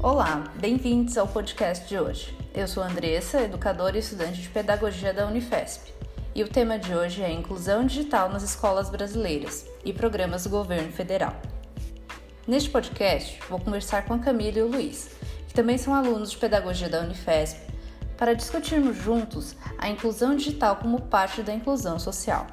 Olá, bem-vindos ao podcast de hoje. Eu sou Andressa, educadora e estudante de pedagogia da Unifesp, e o tema de hoje é inclusão digital nas escolas brasileiras e programas do governo federal. Neste podcast, vou conversar com a Camila e o Luiz, que também são alunos de pedagogia da Unifesp, para discutirmos juntos a inclusão digital como parte da inclusão social.